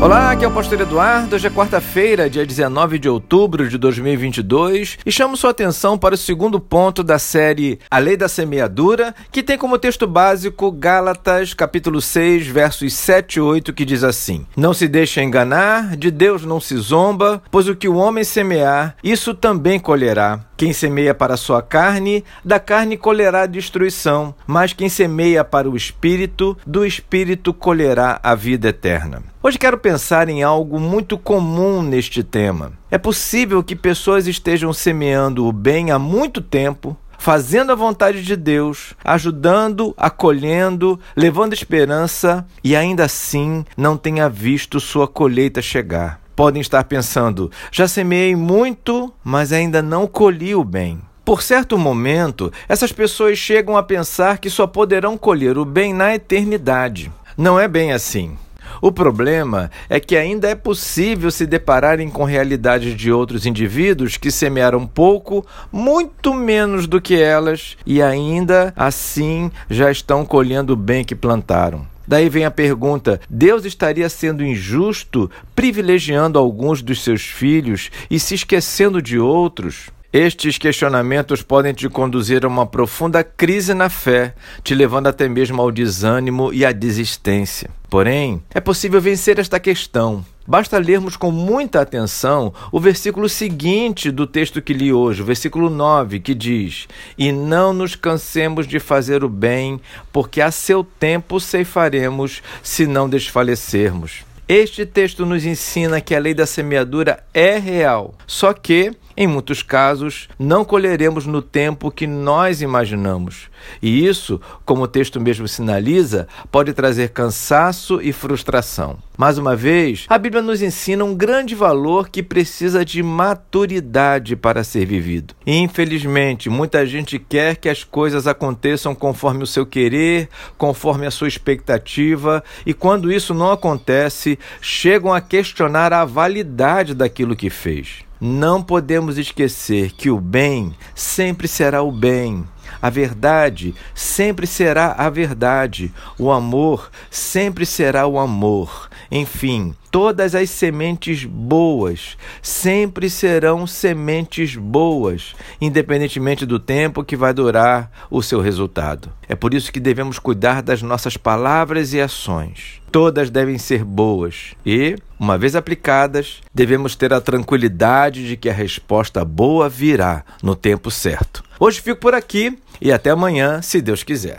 Olá, aqui é o Pastor Eduardo. Hoje é quarta-feira, dia 19 de outubro de 2022, e chamo sua atenção para o segundo ponto da série A Lei da Semeadura, que tem como texto básico Gálatas, capítulo 6, versos 7 e 8, que diz assim: Não se deixe enganar, de Deus não se zomba, pois o que o homem semear, isso também colherá. Quem semeia para a sua carne, da carne colherá destruição, mas quem semeia para o espírito, do espírito colherá a vida eterna. Hoje quero pensar em algo muito comum neste tema. É possível que pessoas estejam semeando o bem há muito tempo, fazendo a vontade de Deus, ajudando, acolhendo, levando esperança e ainda assim não tenha visto sua colheita chegar podem estar pensando: já semeei muito, mas ainda não colhi o bem. Por certo momento, essas pessoas chegam a pensar que só poderão colher o bem na eternidade. Não é bem assim. O problema é que ainda é possível se depararem com realidades de outros indivíduos que semearam pouco, muito menos do que elas, e ainda assim já estão colhendo o bem que plantaram. Daí vem a pergunta: Deus estaria sendo injusto privilegiando alguns dos seus filhos e se esquecendo de outros? Estes questionamentos podem te conduzir a uma profunda crise na fé, te levando até mesmo ao desânimo e à desistência. Porém, é possível vencer esta questão. Basta lermos com muita atenção o versículo seguinte do texto que li hoje, o versículo 9, que diz: E não nos cansemos de fazer o bem, porque a seu tempo ceifaremos, se não desfalecermos. Este texto nos ensina que a lei da semeadura é real, só que em muitos casos, não colheremos no tempo que nós imaginamos. E isso, como o texto mesmo sinaliza, pode trazer cansaço e frustração. Mais uma vez, a Bíblia nos ensina um grande valor que precisa de maturidade para ser vivido. Infelizmente, muita gente quer que as coisas aconteçam conforme o seu querer, conforme a sua expectativa, e quando isso não acontece, chegam a questionar a validade daquilo que fez. Não podemos esquecer que o bem sempre será o bem, a verdade sempre será a verdade, o amor sempre será o amor. Enfim, todas as sementes boas sempre serão sementes boas, independentemente do tempo que vai durar o seu resultado. É por isso que devemos cuidar das nossas palavras e ações. Todas devem ser boas e, uma vez aplicadas, devemos ter a tranquilidade de que a resposta boa virá no tempo certo. Hoje fico por aqui e até amanhã, se Deus quiser.